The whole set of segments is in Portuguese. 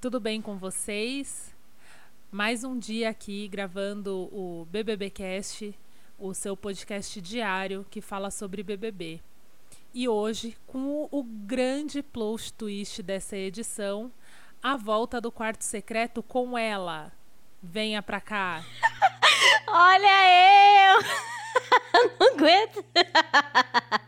Tudo bem com vocês? Mais um dia aqui gravando o BBBcast, o seu podcast diário que fala sobre BBB. E hoje, com o grande plot twist dessa edição, a volta do quarto secreto com ela. Venha pra cá. Olha eu! Não aguento.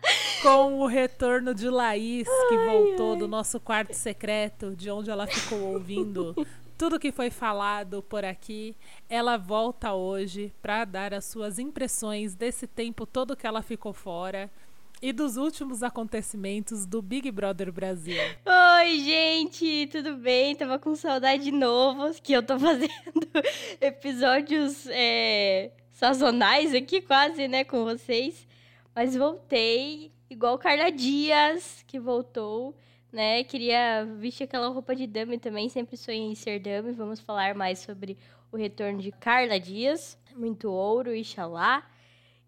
Com o retorno de Laís, que voltou do nosso quarto secreto, de onde ela ficou ouvindo tudo que foi falado por aqui. Ela volta hoje para dar as suas impressões desse tempo todo que ela ficou fora e dos últimos acontecimentos do Big Brother Brasil. Oi, gente, tudo bem? Tava com saudade de novo, que eu tô fazendo episódios é, sazonais aqui, quase, né, com vocês. Mas voltei, igual Carla Dias, que voltou né? Queria vestir aquela roupa de dame também, sempre sonhei em ser dame. Vamos falar mais sobre o retorno de Carla Dias, muito ouro, Ixalá.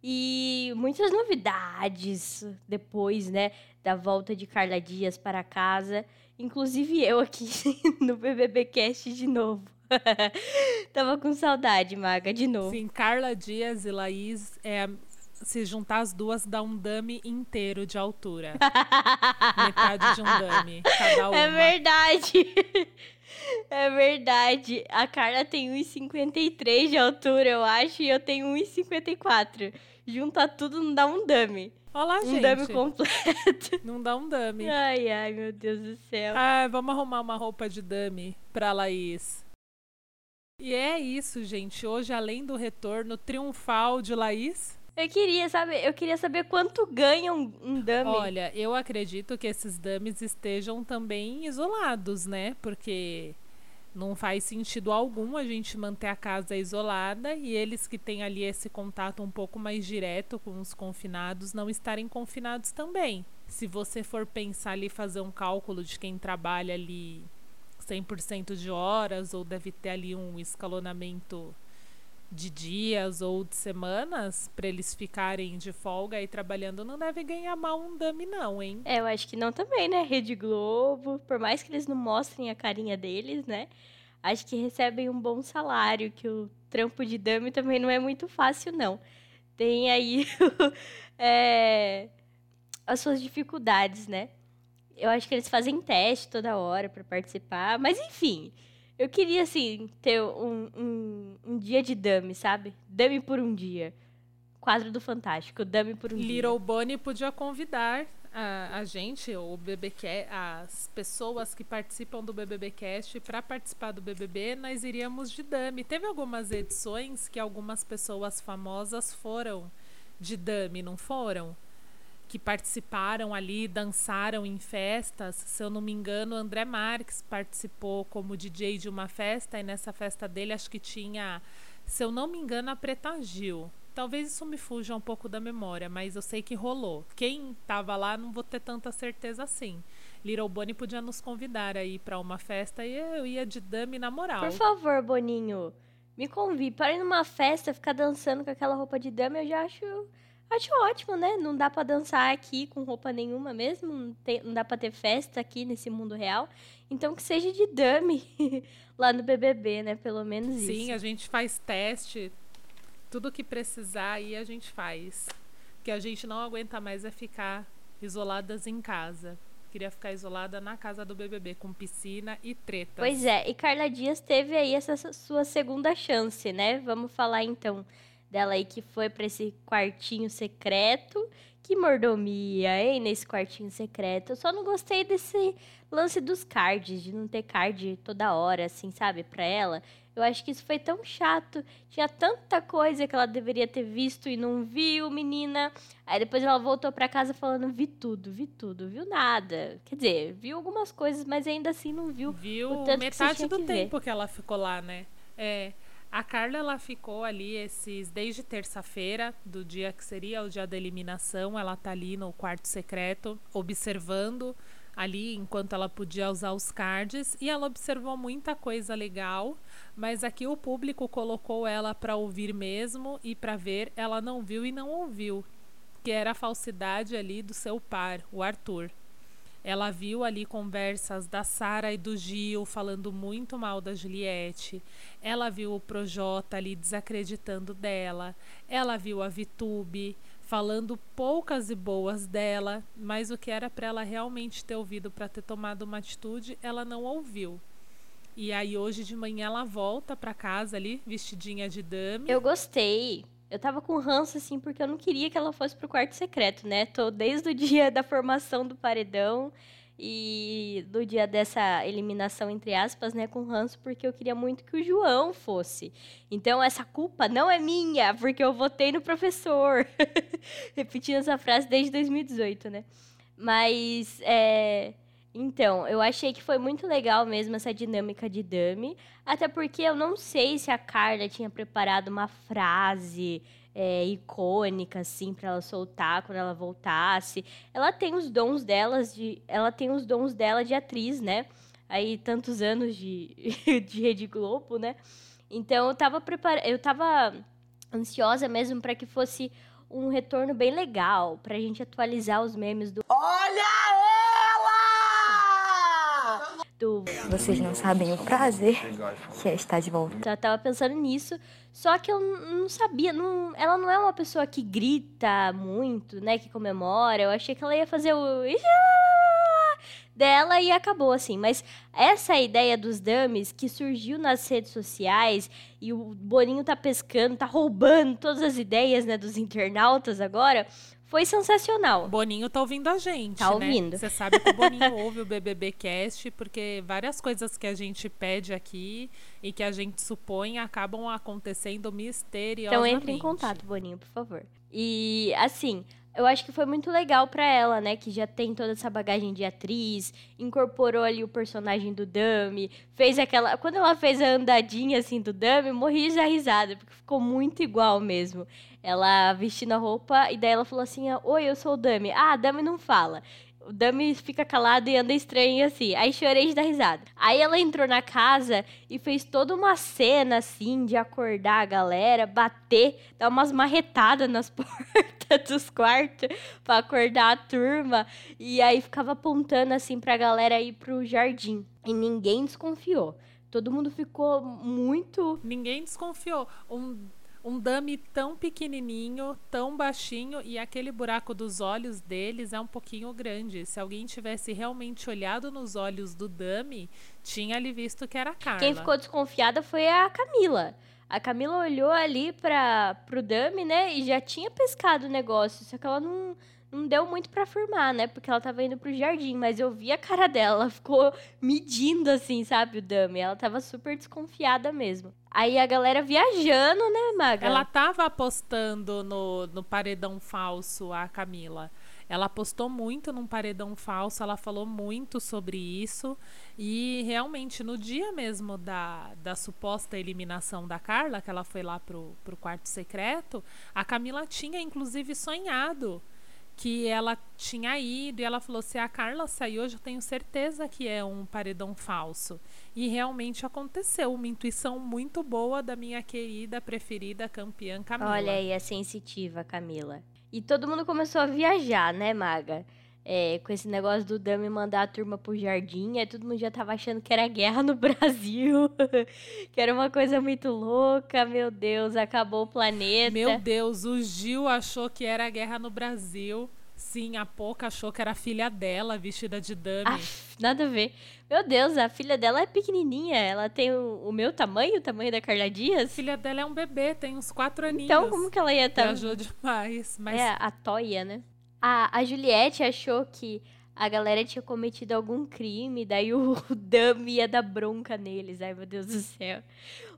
E muitas novidades depois, né, da volta de Carla Dias para casa. Inclusive eu aqui no BBBcast de novo. Tava com saudade, Maga, de novo. Sim, Carla Dias e Laís é se juntar as duas, dá um dummy inteiro de altura. Metade de um dummy, cada É uma. verdade. É verdade. A Carla tem 1,53 de altura, eu acho, e eu tenho 1,54. Junta tudo, não dá um dummy. Olha lá, Um gente. dummy completo. Não dá um dummy. Ai, ai, meu Deus do céu. Ah, vamos arrumar uma roupa de dummy pra Laís. E é isso, gente. Hoje, além do retorno triunfal de Laís, Eu queria saber, eu queria saber quanto ganha um, um dummy. olha, eu acredito que esses dummies estejam também isolados, né? Porque não faz sentido algum a gente manter a casa isolada e eles que têm ali esse contato um pouco mais direto com os confinados não estarem confinados também. Se você for pensar ali, fazer um cálculo de quem trabalha ali 100% de horas ou deve ter ali um escalonamento de dias ou de semanas para eles ficarem de folga e trabalhando, não deve ganhar mal um dummy não, hein? É, eu acho que não também, né? Rede Globo, por mais que eles não mostrem a carinha deles, né? Acho que recebem um bom salário, que o trampo de dummy também não é muito fácil, não. Tem aí é, as suas dificuldades, né? Eu acho que eles fazem teste toda hora para participar, mas enfim. Eu queria, assim, ter um, um, um dia de dummy, sabe? Dummy por um dia. Quadro do Fantástico, dummy por um dia. Little Bonnie podia convidar a, a gente, o BBQ, as pessoas que participam do BBBcast para participar do BBB, nós iríamos de dummy. Teve algumas edições que algumas pessoas famosas foram de dummy, não foram? Que participaram ali, dançaram em festas. Se eu não me engano, André Marques participou como DJ de uma festa e nessa festa dele acho que tinha, se eu não me engano, a Preta Gil. Talvez isso me fuja um pouco da memória, mas eu sei que rolou. Quem tava lá não vou ter tanta certeza assim. Little Bonnie podia nos convidar aí para uma festa e eu ia de dummy na moral. Por favor, Boninho, me convide para ir numa festa, ficar dançando com aquela roupa de dama, eu já acho, acho ótimo, né? Não dá pra dançar aqui com roupa nenhuma mesmo, não, tem- não dá pra ter festa aqui nesse mundo real. Então que seja de dummy lá no BBB, né? Pelo menos isso. Sim, a gente faz teste. Tudo que precisar aí a gente faz. Que a gente não aguenta mais é ficar isoladas em casa. queria ficar isolada na casa do BBB, com piscina e treta. Pois é, e Carla Dias teve aí essa sua segunda chance, né? Vamos falar então dela aí que foi para esse quartinho secreto. Que mordomia, hein, nesse quartinho secreto. Eu só não gostei desse lance dos cards, de não ter card toda hora, assim, sabe, pra ela. Eu acho que isso foi tão chato. Tinha tanta coisa que ela deveria ter visto e não viu, menina. Aí depois ela voltou para casa falando: vi tudo, vi tudo, viu nada. Quer dizer, viu algumas coisas, mas ainda assim não viu. Viu metade do que tempo que ela ficou lá, né? É. A Carla ela ficou ali esses desde terça-feira, do dia que seria o dia da eliminação, ela tá ali no quarto secreto observando ali enquanto ela podia usar os cards e ela observou muita coisa legal, mas aqui o público colocou ela para ouvir mesmo e para ver, ela não viu e não ouviu, que era a falsidade ali do seu par, o Arthur. Ela viu ali conversas da Sara e do Gil falando muito mal da Juliette. Ela viu o Projota ali desacreditando dela. Ela viu a Vitube falando poucas e boas dela, mas o que era para ela realmente ter ouvido para ter tomado uma atitude, ela não ouviu. E aí hoje de manhã ela volta para casa ali, vestidinha de dame. Eu gostei. Eu tava com ranço, assim, porque eu não queria que ela fosse pro quarto secreto, né? Tô desde o dia da formação do paredão e do dia dessa eliminação, entre aspas, né, com ranço, porque eu queria muito que o João fosse. Então, essa culpa não é minha, porque eu votei no professor. Repetindo essa frase desde 2018, né? Mas, é... Então, eu achei que foi muito legal mesmo essa dinâmica de Dami, até porque eu não sei se a Carla tinha preparado uma frase é, icônica, assim, para ela soltar quando ela voltasse. Ela tem os dons delas de. Ela tem os dons dela de atriz, né? Aí, tantos anos de, de Rede Globo, né? Então, eu tava preparada. Eu tava ansiosa mesmo para que fosse um retorno bem legal, pra gente atualizar os memes do. Olha Vocês não sabem o prazer que é estar de volta. Eu tava pensando nisso, só que eu não sabia, não, ela não é uma pessoa que grita muito, né, que comemora. Eu achei que ela ia fazer o dela e acabou assim. Mas essa ideia dos dummies que surgiu nas redes sociais e o Boninho tá pescando, tá roubando todas as ideias, né, dos internautas agora, foi sensacional. Boninho tá ouvindo a gente, tá né? ouvindo. Você sabe que o Boninho ouve o BBB Cast, porque várias coisas que a gente pede aqui e que a gente supõe acabam acontecendo misteriosamente. Então entre em contato, Boninho, por favor. E, assim, eu acho que foi muito legal para ela, né? Que já tem toda essa bagagem de atriz, incorporou ali o personagem do Dami, fez aquela. Quando ela fez a andadinha assim do Dami, morri de risada, porque ficou muito igual mesmo. Ela vestindo a roupa, e daí ela falou assim: Oi, eu sou o Dami. Ah, Dami não fala. O Dami fica calado e anda estranho assim. Aí chorei de dar risada. Aí ela entrou na casa e fez toda uma cena assim de acordar a galera, bater, dar umas marretadas nas portas dos quartos para acordar a turma. E aí ficava apontando assim pra galera ir pro jardim. E ninguém desconfiou. Todo mundo ficou muito. Ninguém desconfiou. Um um dummy tão pequenininho, tão baixinho e aquele buraco dos olhos deles é um pouquinho grande. Se alguém tivesse realmente olhado nos olhos do dummy, tinha ali visto que era a Carla. Quem ficou desconfiada foi a Camila. A Camila olhou ali para pro dummy, né, e já tinha pescado o negócio, só que ela não não deu muito para afirmar, né? Porque ela tava indo pro jardim, mas eu vi a cara dela, ela ficou medindo assim, sabe, o dummy. Ela tava super desconfiada mesmo. Aí a galera viajando, né, Maga? Ela tava apostando no, no paredão falso, a Camila. Ela apostou muito num paredão falso, ela falou muito sobre isso. E realmente, no dia mesmo da, da suposta eliminação da Carla, que ela foi lá pro, pro quarto secreto, a Camila tinha inclusive sonhado que ela tinha ido e ela falou: se a Carla sair hoje, eu tenho certeza que é um paredão falso. E realmente aconteceu. Uma intuição muito boa da minha querida, preferida campeã Camila. Olha aí, a sensitiva Camila. E todo mundo começou a viajar, né, Maga? É, com esse negócio do Dami mandar a turma pro jardim, aí todo mundo já tava achando que era guerra no Brasil, que era uma coisa muito louca, meu Deus, acabou o planeta. Meu Deus, o Gil achou que era guerra no Brasil. Sim, a Poca achou que era a filha dela, vestida de dummy. Aff, nada a ver. Meu Deus, a filha dela é pequenininha. Ela tem o, o meu tamanho, o tamanho da Carla A Dias. filha dela é um bebê, tem uns quatro aninhos. Então, como que ela ia estar... Viajou demais. Mas É, a Toya, né? A, a Juliette achou que a galera tinha cometido algum crime, daí o Dummy ia dar bronca neles. Ai, meu Deus do céu.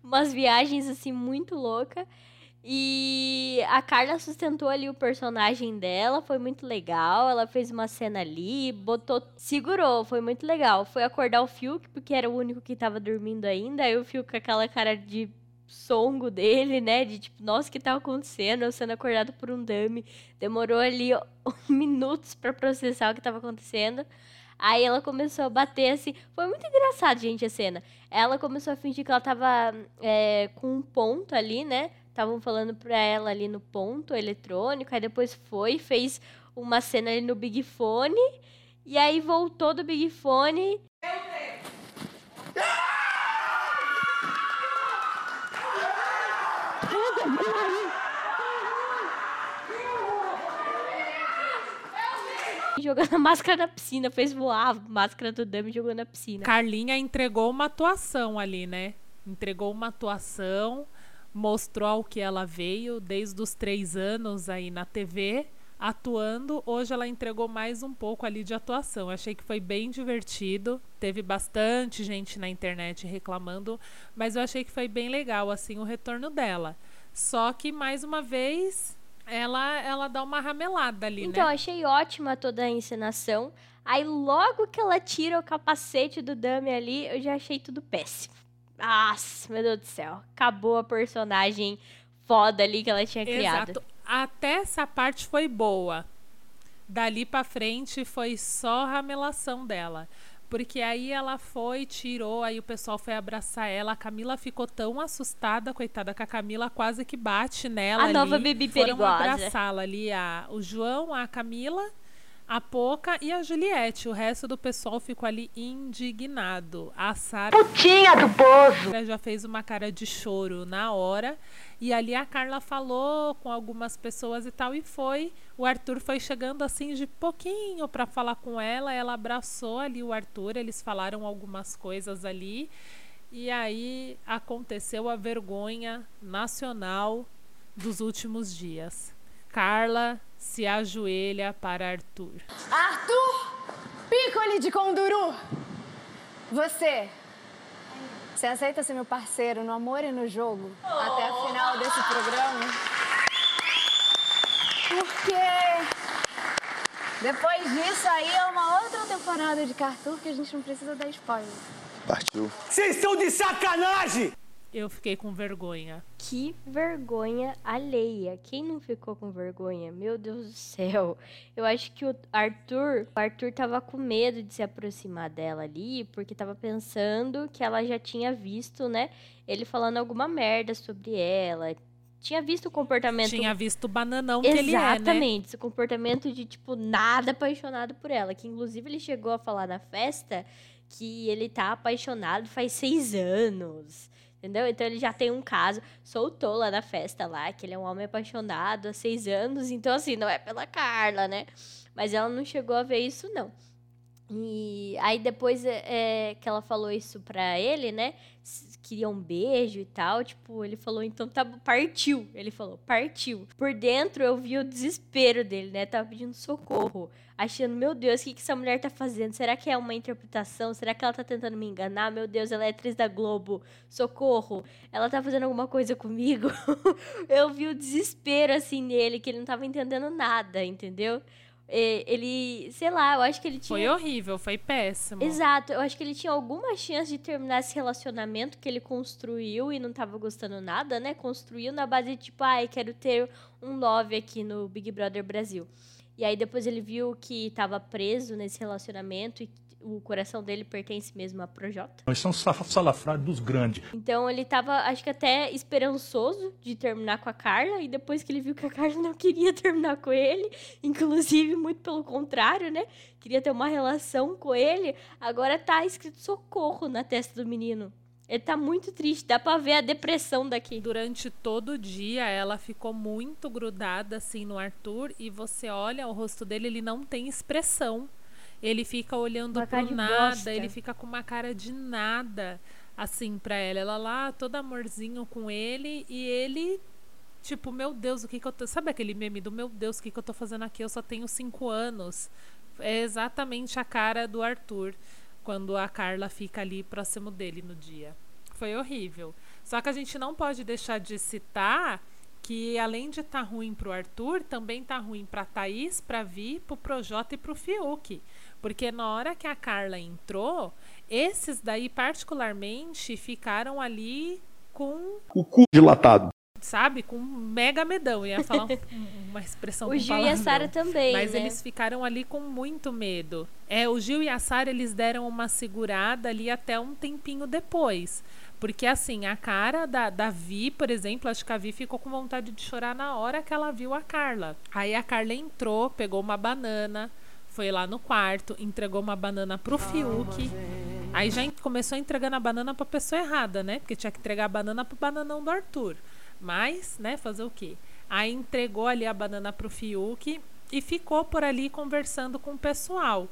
Umas viagens, assim, muito louca. E a Carla sustentou ali o personagem dela, foi muito legal. Ela fez uma cena ali, botou, segurou, foi muito legal. Foi acordar o Fiuk, porque era o único que tava dormindo ainda. Aí o Fiuk com aquela cara de songo dele, né? De tipo, nossa, o que tá acontecendo? Eu sendo acordado por um dummy. Demorou ali ó, minutos pra processar o que tava acontecendo. Aí ela começou a bater assim. Foi muito engraçado, gente, a cena. Ela começou a fingir que ela tava é, com um ponto ali, né? Estavam falando pra ela ali no ponto eletrônico. Aí depois foi, fez uma cena ali no Big Fone. E aí voltou do Big Fone. Jogando a máscara na piscina, fez voar a máscara do Dummy jogando na piscina. Carlinha entregou uma atuação ali, né? Entregou uma atuação, mostrou ao que ela veio desde os três anos aí na TV, atuando. Hoje ela entregou mais um pouco ali de atuação. Eu achei que foi bem divertido. Teve bastante gente na internet reclamando, mas eu achei que foi bem legal assim o retorno dela. Só que mais uma vez ela ela dá uma ramelada ali, Então, né? achei ótima toda a encenação. Aí, logo que ela tira o capacete do Dummy ali, eu já achei tudo péssimo. Nossa, meu Deus do céu. Acabou a personagem foda ali que ela tinha criado. Exato. Até essa parte foi boa. Dali pra frente foi só ramelação dela. Porque aí ela foi, tirou, aí o pessoal foi abraçar ela. A Camila ficou tão assustada, coitada, que a Camila quase que bate nela. A ali. nova Bibi Foram perigosa. abraçá-la ali a, o João, a Camila, a Poca e a Juliette. O resto do pessoal ficou ali indignado. A Sara Putinha do poço. já fez uma cara de choro na hora. E ali a Carla falou com algumas pessoas e tal, e foi. O Arthur foi chegando assim de pouquinho para falar com ela. Ela abraçou ali o Arthur, eles falaram algumas coisas ali. E aí aconteceu a vergonha nacional dos últimos dias. Carla se ajoelha para Arthur. Arthur Piccoli de Conduru! Você, você aceita ser meu parceiro no amor e no jogo até a final desse programa? Porque depois disso aí é uma outra temporada de Cartoon que a gente não precisa dar spoiler. Partiu. Vocês estão de sacanagem! Eu fiquei com vergonha. Que vergonha alheia. Quem não ficou com vergonha? Meu Deus do céu. Eu acho que o Arthur, o Arthur tava com medo de se aproximar dela ali, porque tava pensando que ela já tinha visto, né, ele falando alguma merda sobre ela. Tinha visto o comportamento Tinha visto o bananão que ele é, né? Exatamente, esse comportamento de, tipo, nada apaixonado por ela. Que, inclusive, ele chegou a falar na festa que ele tá apaixonado faz seis anos. Entendeu? Então ele já tem um caso, soltou lá na festa lá, que ele é um homem apaixonado há seis anos. Então, assim, não é pela Carla, né? Mas ela não chegou a ver isso, não. E aí depois é, é, que ela falou isso pra ele, né? Queria um beijo e tal. Tipo, ele falou, então tá, partiu. Ele falou, partiu. Por dentro eu vi o desespero dele, né? Tava pedindo socorro. Achando, meu Deus, o que, que essa mulher tá fazendo? Será que é uma interpretação? Será que ela tá tentando me enganar? Meu Deus, ela é atriz da Globo. Socorro. Ela tá fazendo alguma coisa comigo? eu vi o desespero, assim, nele, que ele não tava entendendo nada, entendeu? É, Ele, sei lá, eu acho que ele tinha. Foi horrível, foi péssimo. Exato, eu acho que ele tinha alguma chance de terminar esse relacionamento que ele construiu e não tava gostando nada, né? Construiu na base de tipo, ai, quero ter um love aqui no Big Brother Brasil. E aí depois ele viu que tava preso nesse relacionamento e o coração dele pertence mesmo a Projota. Nós somos salafrários dos grandes. Então ele tava, acho que até esperançoso de terminar com a Carla, e depois que ele viu que a Carla não queria terminar com ele, inclusive muito pelo contrário, né? Queria ter uma relação com ele, agora tá escrito socorro na testa do menino. Ele tá muito triste, dá pra ver a depressão daqui. Durante todo o dia, ela ficou muito grudada assim no Arthur e você olha o rosto dele, ele não tem expressão. Ele fica olhando Uma pro nada, bosta. ele fica com uma cara de nada assim pra ela. Ela lá, todo amorzinho com ele e ele tipo, meu Deus, o que que eu tô, sabe aquele meme do meu Deus, o que que eu tô fazendo aqui? Eu só tenho cinco anos. É exatamente a cara do Arthur quando a Carla fica ali próximo dele no dia. Foi horrível. Só que a gente não pode deixar de citar que além de estar ruim pro Arthur, também tá ruim pra Thaís, pra Vi, pro Projota e pro Fiuk. Porque na hora que a Carla entrou, esses daí particularmente ficaram ali com, O cu dilatado. sabe, com mega medão. Eu ia falar um- uma expressão O Gil e a. Sara também, Mas né? eles ficaram ali com muito medo. É, o Gil e a Sara, eles deram uma segurada ali até um tempinho depois. Porque, assim, a cara da, da Vi, por exemplo, acho que a Vi ficou com vontade de chorar na hora que ela viu a Carla. Aí a Carla entrou, pegou uma banana, foi lá no quarto, entregou uma banana pro Fiuk. Aí já começou entregando a banana pra pessoa errada, né? Porque tinha que entregar a banana pro bananão do Arthur. Mas, né, fazer o quê? Aí entregou ali a banana pro Fiuk e ficou por ali conversando com o pessoal.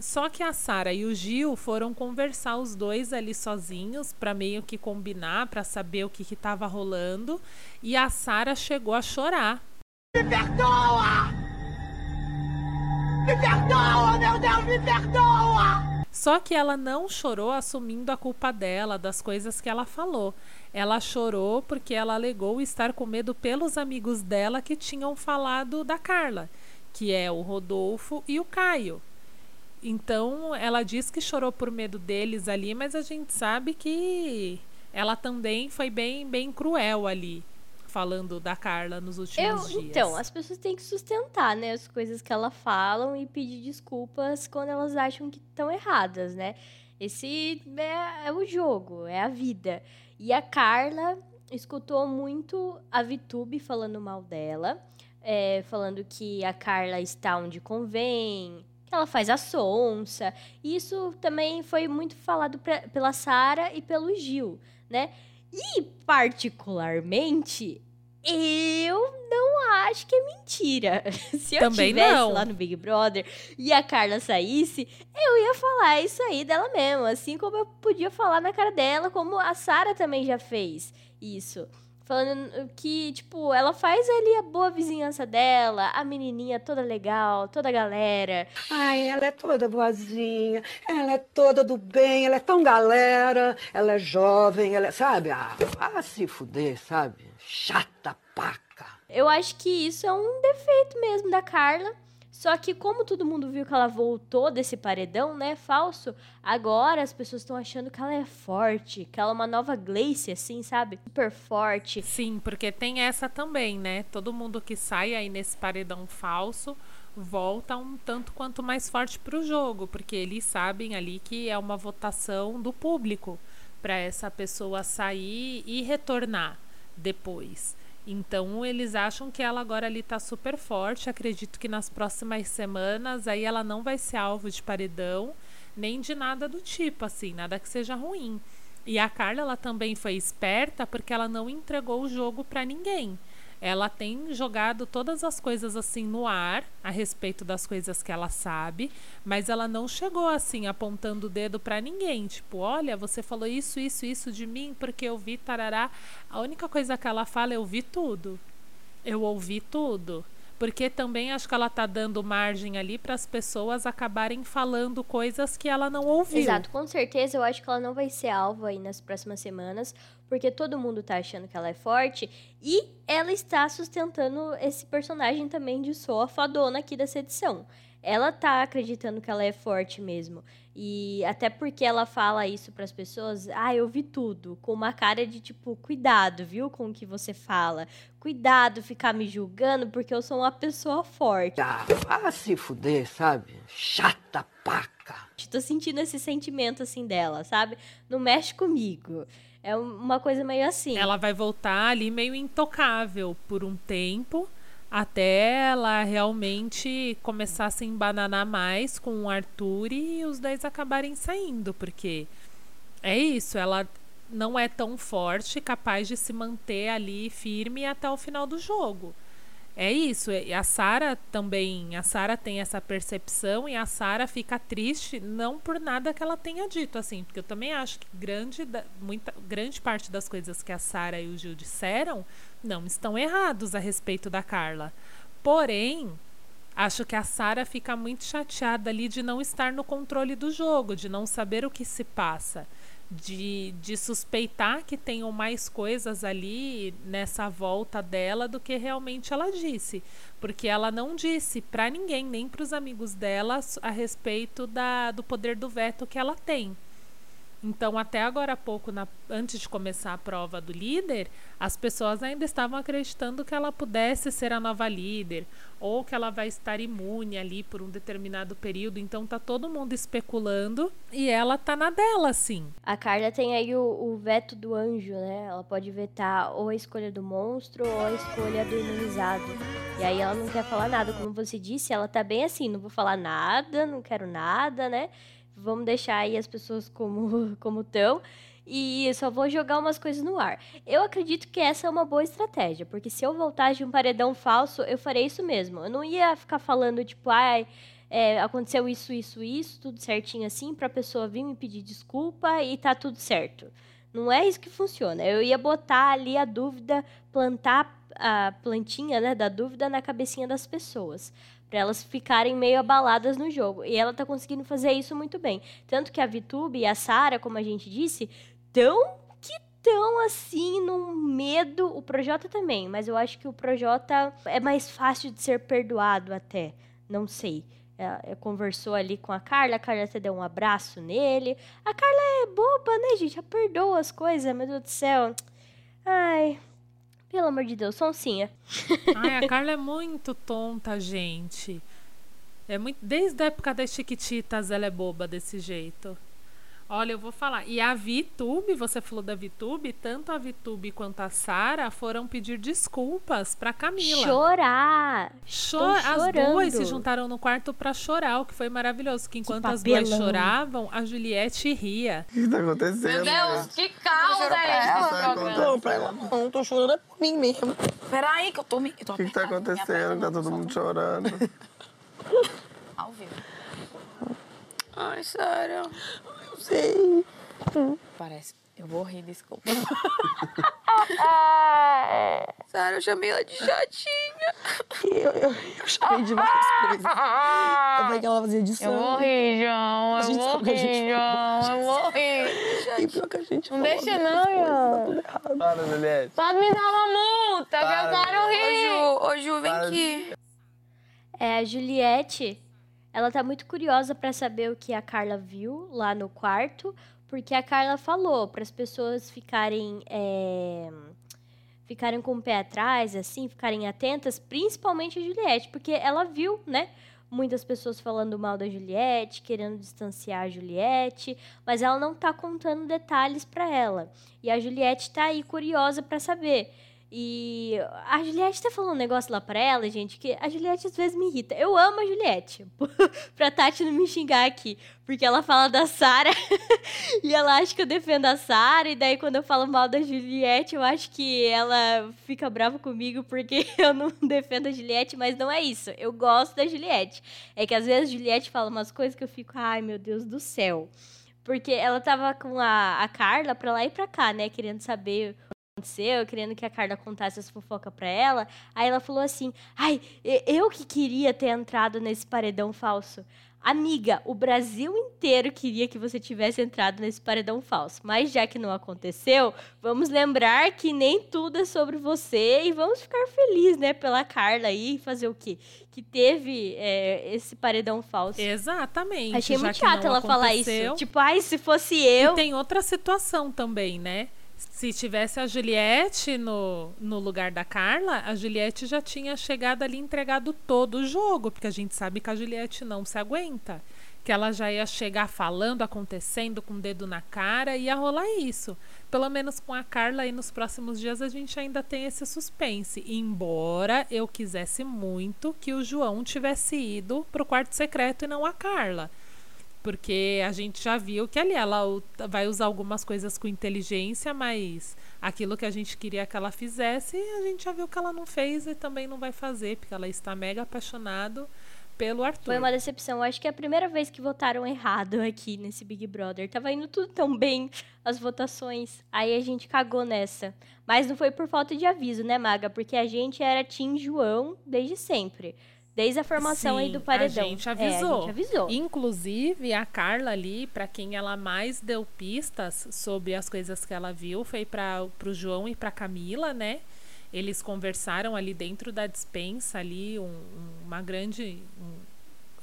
Só que a Sara e o Gil foram conversar os dois ali sozinhos para meio que combinar, para saber o que que tava rolando, e a Sara chegou a chorar. Me perdoa! Me perdoa, meu Deus, me perdoa! Só que ela não chorou assumindo a culpa dela, das coisas que ela falou. Ela chorou porque ela alegou estar com medo pelos amigos dela que tinham falado da Carla, que é o Rodolfo e o Caio. Então, ela diz que chorou por medo deles ali, mas a gente sabe que ela também foi bem, bem cruel ali, falando da Carla nos Eu, últimos dias. então, as pessoas têm que sustentar, né, as coisas que elas falam e pedir desculpas quando elas acham que estão erradas, né? Esse é, é o jogo, é a vida. E a Carla escutou muito a Vitube falando mal dela, é, falando que a Carla está onde convém, que ela faz a sonsa. Isso também foi muito falado pra- pela Sara e pelo Gil, né? E, particularmente, eu não acho que é mentira. Se eu Também tivesse não. lá no Big Brother e a Carla saísse, eu ia falar isso aí dela mesmo. Assim como eu podia falar na cara dela, como a Sara também já fez isso. Falando que, tipo, ela faz ali a boa vizinhança dela, a menininha toda legal, toda a galera. Ai, ela é toda boazinha, ela é toda do bem, ela é tão galera, ela é jovem, ela é, sabe? Ah, ah se fuder, sabe? Chata paca. Eu acho que isso é um defeito mesmo da Carla. Só que como todo mundo viu que ela voltou desse paredão, né, falso, agora as pessoas estão achando que ela é forte, que ela é uma nova Gleice, assim, sabe? Super forte. Sim, porque tem essa também, né? Todo mundo que sai aí nesse paredão falso volta um tanto quanto mais forte pro jogo, porque eles sabem ali que é uma votação do público para essa pessoa sair e retornar depois. Então eles acham que ela agora ali tá super forte. Acredito que nas próximas semanas aí ela não vai ser alvo de paredão, nem de nada do tipo, assim, nada que seja ruim. E a Carla ela também foi esperta porque ela não entregou o jogo para ninguém. Ela tem jogado todas as coisas assim no ar a respeito das coisas que ela sabe, mas ela não chegou assim apontando o dedo para ninguém, tipo, olha, você falou isso, isso, isso de mim porque eu vi tarará. A única coisa que ela fala é eu vi tudo. Eu ouvi tudo. Porque também acho que ela tá dando margem ali para as pessoas acabarem falando coisas que ela não ouviu. Exato, com certeza eu acho que ela não vai ser alvo aí nas próximas semanas, porque todo mundo tá achando que ela é forte e ela está sustentando esse personagem também de sou a fadona aqui dessa edição. Ela tá acreditando que ela é forte mesmo. E até porque ela fala isso pras pessoas, ah, eu vi tudo, com uma cara de tipo, cuidado, viu, com o que você fala. Cuidado ficar me julgando porque eu sou uma pessoa forte. Ah, ah se fuder, sabe? Chata paca. Tô sentindo esse sentimento assim dela, sabe? Não mexe comigo. É uma coisa meio assim. Ela vai voltar ali meio intocável por um tempo, até ela realmente começar a se embananar mais com o Arthur e os dois acabarem saindo, porque é isso, ela não é tão forte, capaz de se manter ali firme até o final do jogo. É isso. E a Sara também, a Sara tem essa percepção e a Sara fica triste não por nada que ela tenha dito, assim, porque eu também acho que grande, muita, grande parte das coisas que a Sara e o Gil disseram não estão errados a respeito da Carla. Porém, acho que a Sara fica muito chateada ali de não estar no controle do jogo, de não saber o que se passa de, de suspeitar que tenham mais coisas ali nessa volta dela do que realmente ela disse. Porque ela não disse para ninguém, nem para os amigos dela, a respeito da, do poder do veto que ela tem. Então, até agora há pouco, na, antes de começar a prova do líder, as pessoas ainda estavam acreditando que ela pudesse ser a nova líder, ou que ela vai estar imune ali por um determinado período. Então, tá todo mundo especulando e ela tá na dela, sim. A Carla tem aí o, o veto do anjo, né? Ela pode vetar ou a escolha do monstro ou a escolha do imunizado. E aí ela não quer falar nada. Como você disse, ela tá bem assim: não vou falar nada, não quero nada, né? Vamos deixar aí as pessoas como como estão e só vou jogar umas coisas no ar. Eu acredito que essa é uma boa estratégia, porque se eu voltasse de um paredão falso, eu farei isso mesmo. Eu não ia ficar falando tipo, ai, é, aconteceu isso, isso, isso, tudo certinho assim, pra pessoa vir me pedir desculpa e tá tudo certo. Não é isso que funciona. Eu ia botar ali a dúvida, plantar a plantinha né, da dúvida na cabecinha das pessoas para elas ficarem meio abaladas no jogo. E ela tá conseguindo fazer isso muito bem. Tanto que a VTube e a Sara, como a gente disse, tão que tão assim no medo, o Projota também, mas eu acho que o Projota é mais fácil de ser perdoado até, não sei. Ela, ela conversou ali com a Carla, a Carla até deu um abraço nele. A Carla é boba, né, gente? Já perdoa as coisas, meu Deus do céu. Ai, pelo amor de Deus, sonsinha. Ai, a Carla é muito tonta, gente. É muito... Desde a época das Chiquititas ela é boba desse jeito. Olha, eu vou falar. E a VTube, você falou da VTube, tanto a VTube quanto a Sara foram pedir desculpas pra Camila. Chorar! Cho as duas se juntaram no quarto pra chorar, o que foi maravilhoso. Que enquanto que as duas choravam, a Juliette ria. O que tá acontecendo? Meu Deus, que calda é esse programa? Não, pra ela não, tô chorando é por mim mesmo. Peraí, que eu tô me. O que, que tá acontecendo? Tá todo mundo chorando. Ao vivo. Ai, Sara sei. Parece. Eu vou rir, desculpa. Sara, eu chamei ela de chatinha. Eu, eu, eu chamei de várias coisas. Eu falei que ela fazia de sangue. Eu vou rir, João. Eu vou rir, João. Eu vou rir. E pior que a gente Não deixa não, João. Para, Juliette. Pode me dar uma multa, Para, que eu quero rir. Ô, Ju, ô, Ju vem Para. aqui. É, a Juliette ela tá muito curiosa para saber o que a Carla viu lá no quarto, porque a Carla falou para as pessoas ficarem é, ficarem com o pé atrás, assim, ficarem atentas, principalmente a Juliette, porque ela viu, né? Muitas pessoas falando mal da Juliette, querendo distanciar a Juliette, mas ela não tá contando detalhes para ela. E a Juliette tá aí curiosa para saber. E a Juliette tá falando um negócio lá pra ela, gente, que a Juliette às vezes me irrita. Eu amo a Juliette, pra Tati não me xingar aqui, porque ela fala da Sara e ela acha que eu defendo a Sara, e daí quando eu falo mal da Juliette, eu acho que ela fica brava comigo porque eu não defendo a Juliette, mas não é isso. Eu gosto da Juliette. É que às vezes a Juliette fala umas coisas que eu fico, ai meu Deus do céu. Porque ela tava com a, a Carla pra lá e pra cá, né, querendo saber aconteceu, querendo que a Carla contasse as fofocas pra ela. Aí ela falou assim: ai, eu que queria ter entrado nesse paredão falso. Amiga, o Brasil inteiro queria que você tivesse entrado nesse paredão falso. Mas já que não aconteceu, vamos lembrar que nem tudo é sobre você e vamos ficar felizes, né, pela Carla aí fazer o quê? Que teve é, esse paredão falso. Exatamente. Achei muito chato ela falar isso. Tipo, ai, se fosse eu. E tem outra situação também, né? Se tivesse a Juliette no, no lugar da Carla, a Juliette já tinha chegado ali entregado todo o jogo, porque a gente sabe que a Juliette não se aguenta. Que ela já ia chegar falando, acontecendo, com o dedo na cara, ia rolar isso. Pelo menos com a Carla aí nos próximos dias a gente ainda tem esse suspense. Embora eu quisesse muito que o João tivesse ido pro quarto secreto e não a Carla. Porque a gente já viu que ali ela vai usar algumas coisas com inteligência, mas aquilo que a gente queria que ela fizesse, a gente já viu que ela não fez e também não vai fazer, porque ela está mega apaixonado pelo Arthur. Foi uma decepção. Acho que é a primeira vez que votaram errado aqui nesse Big Brother. Tava indo tudo tão bem as votações. Aí a gente cagou nessa. Mas não foi por falta de aviso, né, Maga? Porque a gente era Tim João desde sempre. Desde a formação Sim, aí do paredão. A gente avisou. É, a gente avisou. Inclusive, a Carla ali, para quem ela mais deu pistas sobre as coisas que ela viu, foi para o João e para Camila, né? Eles conversaram ali dentro da dispensa ali um, uma grande um,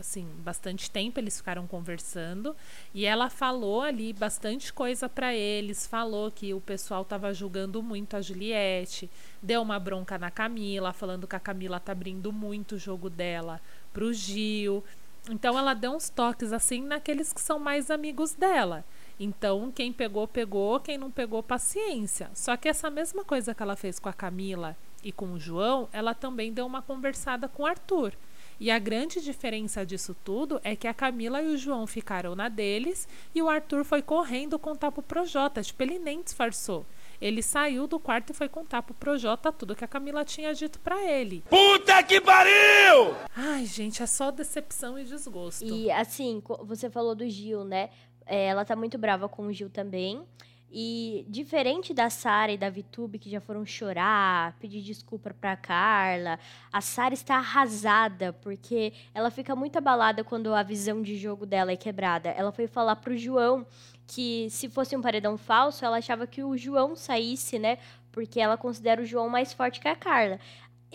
assim, bastante tempo eles ficaram conversando e ela falou ali bastante coisa para eles, falou que o pessoal estava julgando muito a Juliette, deu uma bronca na Camila, falando que a Camila tá abrindo muito o jogo dela pro Gil. Então ela deu uns toques assim naqueles que são mais amigos dela. Então, quem pegou, pegou, quem não pegou, paciência. Só que essa mesma coisa que ela fez com a Camila e com o João, ela também deu uma conversada com o Arthur. E a grande diferença disso tudo é que a Camila e o João ficaram na deles e o Arthur foi correndo contar pro Projota. Tipo, ele nem disfarçou. Ele saiu do quarto e foi contar pro Projota tudo que a Camila tinha dito para ele. Puta que pariu! Ai, gente, é só decepção e desgosto. E assim, você falou do Gil, né? É, ela tá muito brava com o Gil também. E diferente da Sara e da Vitube, que já foram chorar, pedir desculpa pra Carla, a Sara está arrasada, porque ela fica muito abalada quando a visão de jogo dela é quebrada. Ela foi falar pro João que se fosse um paredão falso, ela achava que o João saísse, né? Porque ela considera o João mais forte que a Carla.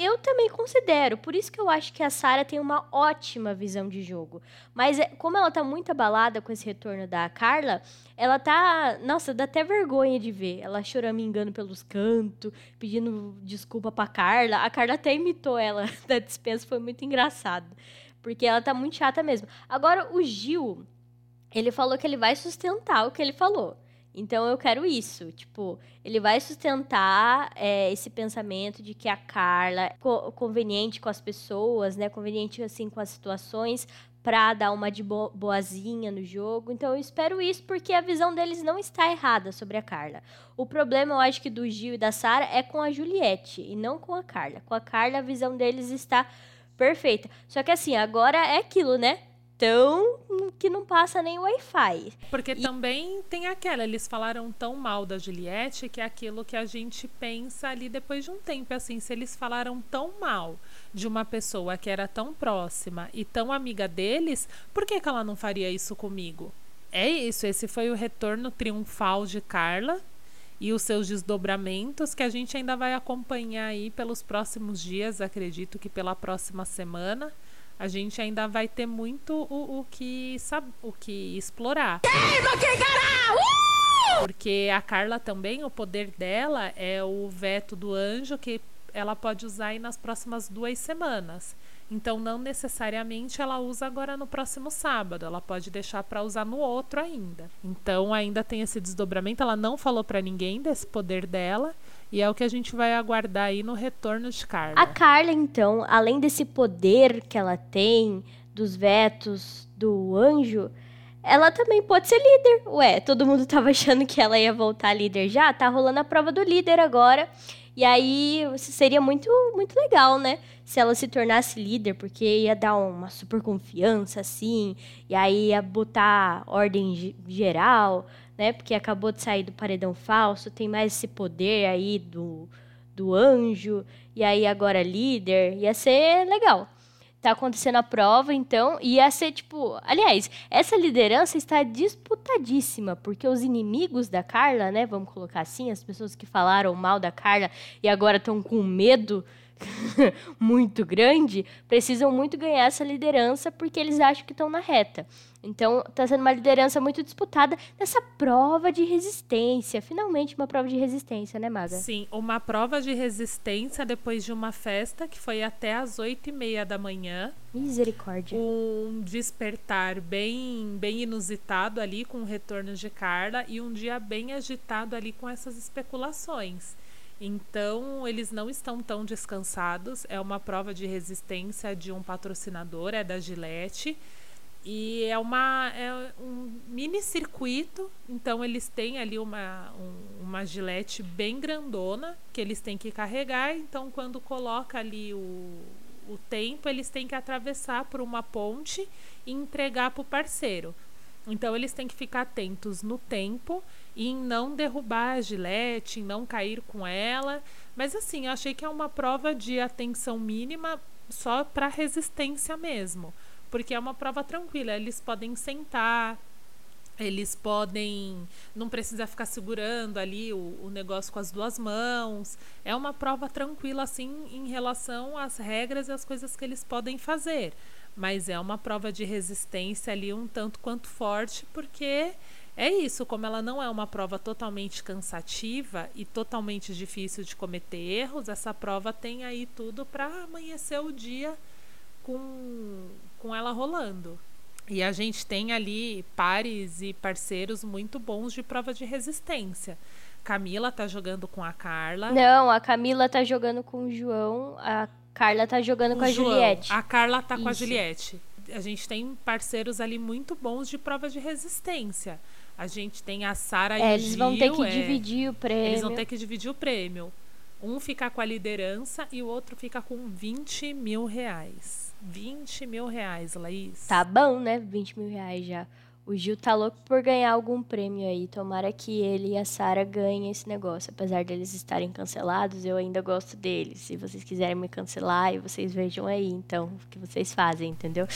Eu também considero, por isso que eu acho que a Sara tem uma ótima visão de jogo. Mas é, como ela tá muito abalada com esse retorno da Carla, ela tá, nossa, dá até vergonha de ver. Ela choramingando pelos cantos, pedindo desculpa pra Carla. A Carla até imitou ela da dispensa, foi muito engraçado, porque ela tá muito chata mesmo. Agora o Gil, ele falou que ele vai sustentar o que ele falou. Então eu quero isso. Tipo, ele vai sustentar é, esse pensamento de que a Carla é co conveniente com as pessoas, né? Conveniente assim com as situações para dar uma de bo boazinha no jogo. Então eu espero isso porque a visão deles não está errada sobre a Carla. O problema, eu acho que do Gil e da Sara é com a Juliette e não com a Carla. Com a Carla a visão deles está perfeita. Só que assim, agora é aquilo, né? Tão que não passa nem Wi-Fi. Porque e... também tem aquela, eles falaram tão mal da Juliette que é aquilo que a gente pensa ali depois de um tempo, assim, se eles falaram tão mal de uma pessoa que era tão próxima e tão amiga deles, por que, que ela não faria isso comigo? É isso, esse foi o retorno triunfal de Carla e os seus desdobramentos que a gente ainda vai acompanhar aí pelos próximos dias, acredito que pela próxima semana a gente ainda vai ter muito o, o que o que explorar. Queima uh! Porque a Carla também, o poder dela é o veto do anjo que ela pode usar aí nas próximas duas semanas. Então, não necessariamente ela usa agora no próximo sábado, ela pode deixar para usar no outro ainda. Então, ainda tem esse desdobramento. Ela não falou para ninguém desse poder dela. E é o que a gente vai aguardar aí no retorno de Carla. A Carla, então, além desse poder que ela tem, dos vetos do anjo, ela também pode ser líder. Ué, todo mundo tava achando que ela ia voltar líder já. Tá rolando a prova do líder agora. E aí seria muito, muito legal, né? Se ela se tornasse líder, porque ia dar uma super confiança, assim. E aí ia botar ordem geral né? Porque acabou de sair do paredão falso, tem mais esse poder aí do, do anjo, e aí agora líder, ia ser legal. Tá acontecendo a prova, então, ia ser tipo. Aliás, essa liderança está disputadíssima, porque os inimigos da Carla, né? Vamos colocar assim, as pessoas que falaram mal da Carla e agora estão com medo muito grande, precisam muito ganhar essa liderança porque eles acham que estão na reta. Então, está sendo uma liderança muito disputada nessa prova de resistência. Finalmente, uma prova de resistência, né, Maga? Sim, uma prova de resistência depois de uma festa que foi até às oito e meia da manhã. Misericórdia. Um despertar bem, bem inusitado ali com o retorno de Carla e um dia bem agitado ali com essas especulações. Então, eles não estão tão descansados. É uma prova de resistência de um patrocinador, é da Gillette. E é, uma, é um mini circuito, então eles têm ali uma, um, uma gilete bem grandona que eles têm que carregar. Então, quando coloca ali o, o tempo, eles têm que atravessar por uma ponte e entregar para o parceiro. Então, eles têm que ficar atentos no tempo em não derrubar a gilete, em não cair com ela. Mas, assim, eu achei que é uma prova de atenção mínima só para resistência mesmo porque é uma prova tranquila. Eles podem sentar, eles podem. Não precisa ficar segurando ali o, o, negócio com as duas mãos. É uma prova tranquila, assim, em relação às regras e às coisas que eles podem fazer. Mas é uma prova de resistência ali um tanto quanto forte, porque é isso, como ela não é uma prova totalmente cansativa e totalmente difícil de cometer erros, essa prova tem aí tudo para amanhecer o dia com, com ela rolando. E a gente tem ali pares e parceiros muito bons de prova de resistência. Camila tá jogando com a Carla. Não, a Camila tá jogando com o João, a Carla tá jogando com, com a João. Juliette. A Carla tá Isso. com a Juliette. A gente tem parceiros ali muito bons de prova de resistência. A gente tem a Sara é, e o Eles vão ter que é, dividir o prêmio. Eles vão ter que dividir o prêmio. Um fica com a liderança e o outro fica com 20 mil reais. 20 mil reais, Laís. Tá bom, né? 20 mil reais já. O Gil tá louco por ganhar algum prêmio aí. Tomara que ele e a Sara ganhem esse negócio. Apesar deles estarem cancelados, eu ainda gosto deles. Se vocês quiserem me cancelar, vocês vejam aí, então, o que vocês fazem, entendeu?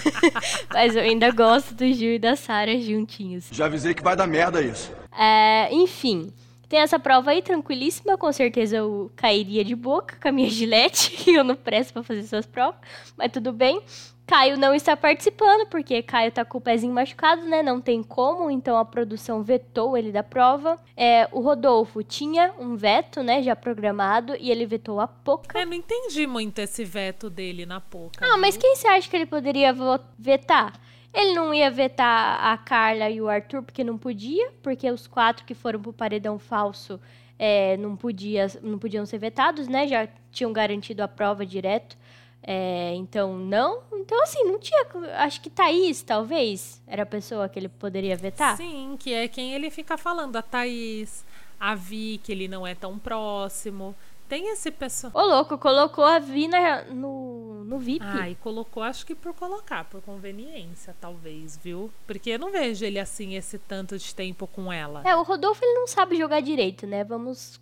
Mas eu ainda gosto do Gil e da Sara juntinhos. Já avisei que vai dar merda isso. É, enfim. Tem essa prova aí, tranquilíssima. Com certeza eu cairia de boca com a minha gilete. eu não presto para fazer essas provas. Mas tudo bem. Caio não está participando, porque Caio tá com o pezinho machucado, né? Não tem como, então a produção vetou ele da prova. É, o Rodolfo tinha um veto, né, já programado, e ele vetou a Poca. Eu é, não entendi muito esse veto dele na Poca. Ah, viu? mas quem você acha que ele poderia vetar? Ele não ia vetar a Carla e o Arthur porque não podia, porque os quatro que foram pro paredão falso é, não, podia, não podiam ser vetados, né? Já tinham garantido a prova direto. É, então, não. Então, assim, não tinha. Acho que Thaís, talvez, era a pessoa que ele poderia vetar. Sim, que é quem ele fica falando. A Thaís, a Vi, que ele não é tão próximo. Tem esse pessoal. Ô, louco, colocou a Vina no, no VIP. Ah, e colocou, acho que por colocar, por conveniência, talvez, viu? Porque eu não vejo ele assim, esse tanto de tempo com ela. É, o Rodolfo ele não sabe jogar direito, né? Vamos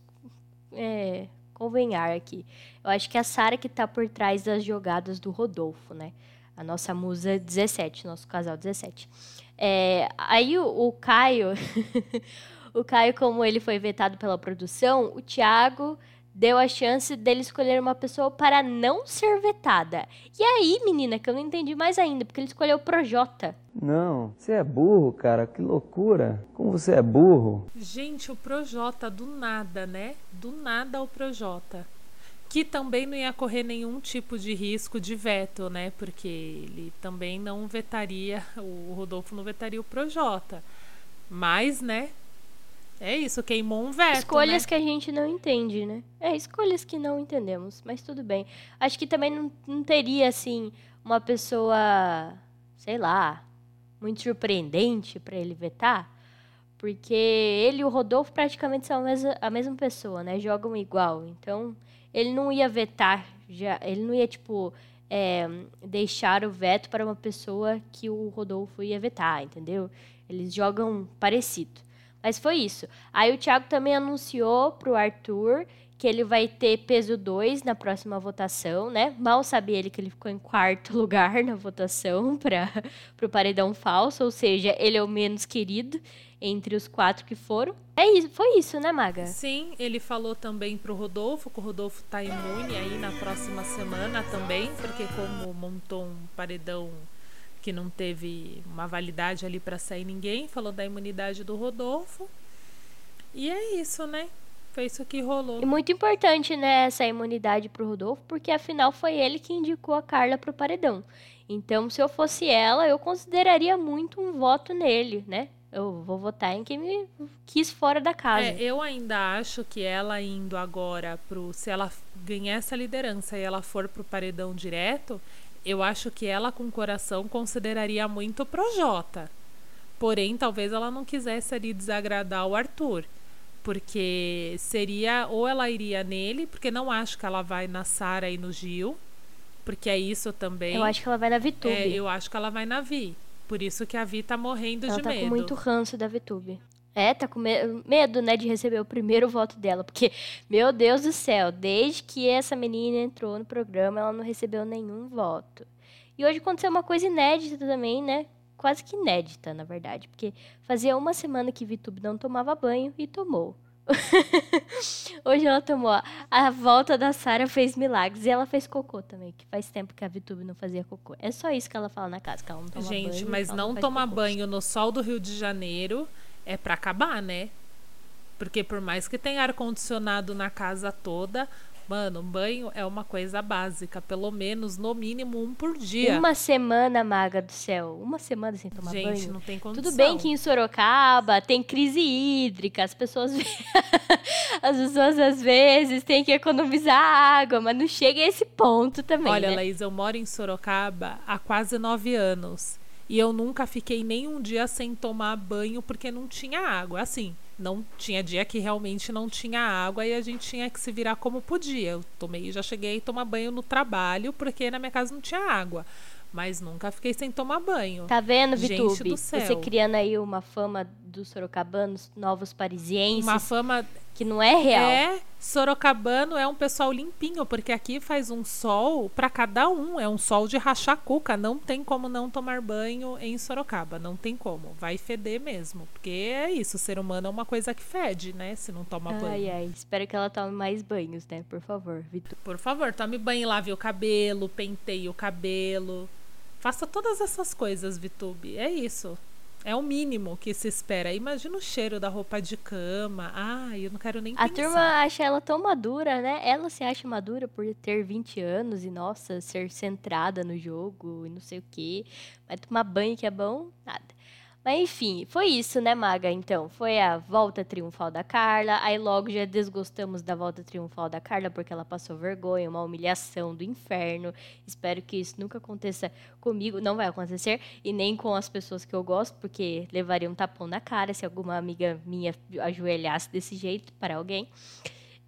é, convenhar aqui. Eu acho que é a Sara que tá por trás das jogadas do Rodolfo, né? A nossa musa 17, nosso casal 17. É, aí o, o Caio. o Caio, como ele foi vetado pela produção, o Thiago deu a chance dele escolher uma pessoa para não ser vetada. E aí, menina, que eu não entendi mais ainda, porque ele escolheu o Projota. Não, você é burro, cara, que loucura. Como você é burro. Gente, o Projota do nada, né? Do nada o Projota. Que também não ia correr nenhum tipo de risco de veto, né? Porque ele também não vetaria, o Rodolfo não vetaria o Projota. Mas, né, é isso, queimou um veto. Escolhas né? que a gente não entende, né? É, escolhas que não entendemos, mas tudo bem. Acho que também não, não teria, assim, uma pessoa, sei lá, muito surpreendente para ele vetar. Porque ele e o Rodolfo praticamente são a mesma, a mesma pessoa, né? Jogam igual. Então, ele não ia vetar, já, ele não ia, tipo, é, deixar o veto para uma pessoa que o Rodolfo ia vetar, entendeu? Eles jogam parecido. Mas foi isso. Aí o Thiago também anunciou pro Arthur que ele vai ter peso 2 na próxima votação, né? Mal sabia ele que ele ficou em quarto lugar na votação para o paredão falso, ou seja, ele é o menos querido entre os quatro que foram. É isso, foi isso, né, Maga? Sim, ele falou também pro Rodolfo, que o Rodolfo tá imune aí na próxima semana também, porque como montou um paredão que não teve uma validade ali para sair ninguém, falou da imunidade do Rodolfo. E é isso, né? Foi isso que rolou. E muito importante, né, essa imunidade pro Rodolfo, porque afinal foi ele que indicou a Carla pro paredão. Então, se eu fosse ela, eu consideraria muito um voto nele, né? Eu vou votar em quem me quis fora da casa. É, eu ainda acho que ela indo agora pro. Se ela ganhar essa liderança e ela for pro paredão direto, eu acho que ela com coração consideraria muito o Projota. Porém, talvez ela não quisesse ali desagradar o Arthur. Porque seria, ou ela iria nele, porque não acho que ela vai na Sara e no Gil. Porque é isso também. Eu acho que ela vai na Vitube. É, eu acho que ela vai na Vi. Por isso que a Vi tá morrendo ela de tá medo. com muito ranço da Vitube. É, tá com me- medo, né, de receber o primeiro voto dela. Porque, meu Deus do céu, desde que essa menina entrou no programa, ela não recebeu nenhum voto. E hoje aconteceu uma coisa inédita também, né? Quase que inédita, na verdade. Porque fazia uma semana que Vitube não tomava banho e tomou. Hoje ela tomou. A volta da Sara fez milagres. E ela fez cocô também, que faz tempo que a Vitube não fazia cocô. É só isso que ela fala na casa, que ela não toma banho. Gente, mas ela não faz tomar banho no sol do Rio de Janeiro é pra acabar, né? Porque por mais que tenha ar-condicionado na casa toda, mano, banho é uma coisa básica. Pelo menos, no mínimo, um por dia. Uma semana, maga do céu. Uma semana sem tomar Gente, banho. não tem condição. Tudo bem que em Sorocaba tem crise hídrica, as pessoas as pessoas às vezes têm que economizar água, mas não chega a esse ponto também, Olha, né? Laís, eu moro em Sorocaba há quase nove anos. E eu nunca fiquei nem um dia sem tomar banho porque não tinha água. Assim, não tinha dia que realmente não tinha água e a gente tinha que se virar como podia. Eu tomei, já cheguei a tomar banho no trabalho porque na minha casa não tinha água. Mas nunca fiquei sem tomar banho. Tá vendo, Gente Vitube? do céu. Você criando aí uma fama dos sorocabanos, novos parisienses, Uma fama que não é real. É, Sorocabano é um pessoal limpinho, porque aqui faz um sol pra cada um, é um sol de rachar cuca, não tem como não tomar banho em Sorocaba, não tem como, vai feder mesmo, porque é isso, o ser humano é uma coisa que fede, né, se não toma Ai, banho. ai, espero que ela tome mais banhos, né? Por favor, Vitor. Por favor, tome banho, lave o cabelo, penteie o cabelo, faça todas essas coisas, Vitube, é isso. É o mínimo que se espera. Imagina o cheiro da roupa de cama. Ai, eu não quero nem A pensar. turma acha ela tão madura, né? Ela se acha madura por ter 20 anos e, nossa, ser centrada no jogo e não sei o quê. Vai tomar banho que é bom? Nada. Mas enfim, foi isso, né, Maga? Então, foi a volta triunfal da Carla. Aí logo já desgostamos da volta triunfal da Carla porque ela passou vergonha, uma humilhação do inferno. Espero que isso nunca aconteça comigo. Não vai acontecer. E nem com as pessoas que eu gosto, porque levaria um tapão na cara se alguma amiga minha ajoelhasse desse jeito para alguém.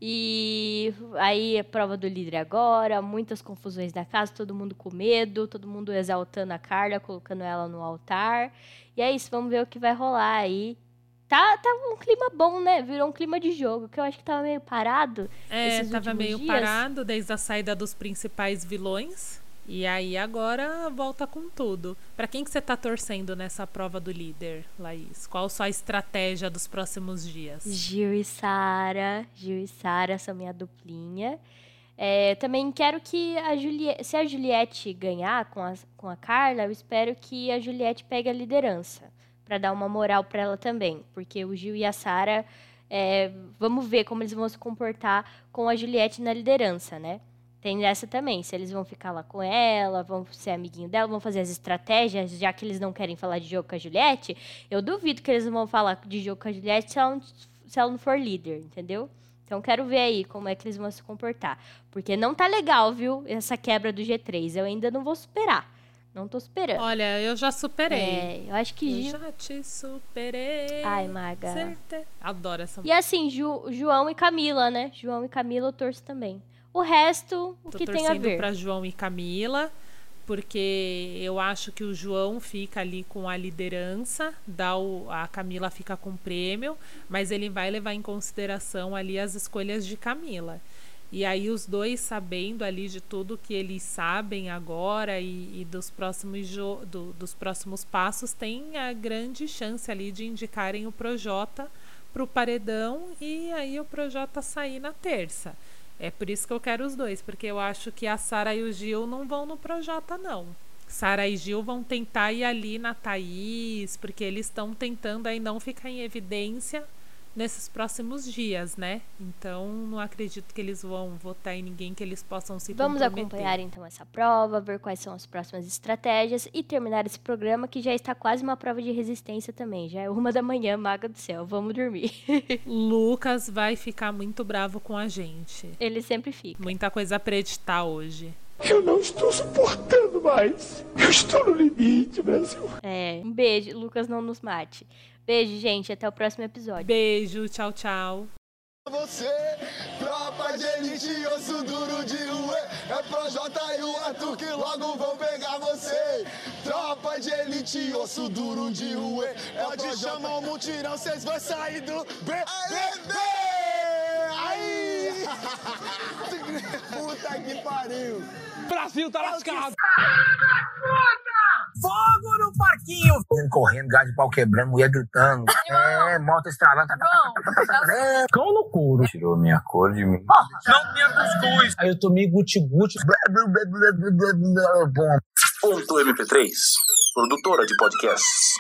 E aí a prova do líder agora, muitas confusões na casa, todo mundo com medo, todo mundo exaltando a Carla, colocando ela no altar. E é isso, vamos ver o que vai rolar aí. Tá, tá um clima bom, né? Virou um clima de jogo, que eu acho que tava meio parado. É, tava meio dias. parado desde a saída dos principais vilões. E aí agora volta com tudo. Pra quem que você tá torcendo nessa prova do líder, Laís? Qual sua estratégia dos próximos dias? Gil e Sara. Gil e Sara são minha duplinha. É, também quero que a Juliette, se a Juliette ganhar com a, com a Carla, eu espero que a Juliette pegue a liderança para dar uma moral para ela também, porque o Gil e a Sara, é, vamos ver como eles vão se comportar com a Juliette na liderança, né? Tem essa também, se eles vão ficar lá com ela, vão ser amiguinho dela, vão fazer as estratégias, já que eles não querem falar de jogo com a Juliette, eu duvido que eles vão falar de jogo com a Juliette se ela não, se ela não for líder, entendeu? Então quero ver aí como é que eles vão se comportar. Porque não tá legal, viu? Essa quebra do G3. Eu ainda não vou superar. Não tô superando. Olha, eu já superei. É, eu acho que Eu Gil. já te superei. Ai, Maga. Certe- Adoro essa E assim, Ju- João e Camila, né? João e Camila eu torço também. O resto, o Tô que tem a ver? pra João e Camila, porque eu acho que o João fica ali com a liderança, dá o, a Camila fica com o prêmio, mas ele vai levar em consideração ali as escolhas de Camila. E aí os dois sabendo ali de tudo que eles sabem agora e, e dos próximos jo- do- dos próximos passos, tem a grande chance ali de indicarem o Projota para o paredão e aí o Projota sair na terça. É por isso que eu quero os dois, porque eu acho que a Sara e o Gil não vão no Projota, não. Sara e Gil vão tentar ir ali na Thaís, porque eles estão tentando aí não ficar em evidência nesses próximos dias, né? Então não acredito que eles vão votar em ninguém que eles possam se Vamos acompanhar então essa prova, ver quais são as próximas estratégias e terminar esse programa que já está quase uma prova de resistência também. Já é uma da manhã, maga do céu. Vamos dormir. Lucas vai ficar muito bravo com a gente. Ele sempre fica. Muita coisa pra editar hoje. Eu não estou suportando mais. Eu estou no limite, Brasil. É, um beijo, Lucas não nos mate. Beijo, gente, até o próximo episódio. Beijo, tchau, tchau. Você, tropa de elite, osso duro de rua. É pro J e o Arthur que logo vão pegar você. Tropa de elite, osso duro de rua. É Pode chamar o mutirão, cês vão sair do BBB. Aí! Puta que pariu. Brasil tá lascado. Fogo no parquinho! Correndo, gás de pau quebrando, mulher gritando. É, moto estralando. Cão no couro. Tirou minha cor de mim. Não tinha cuscuz. Aí eu tomei guti-guti. Ponto MP3, produtora de podcasts.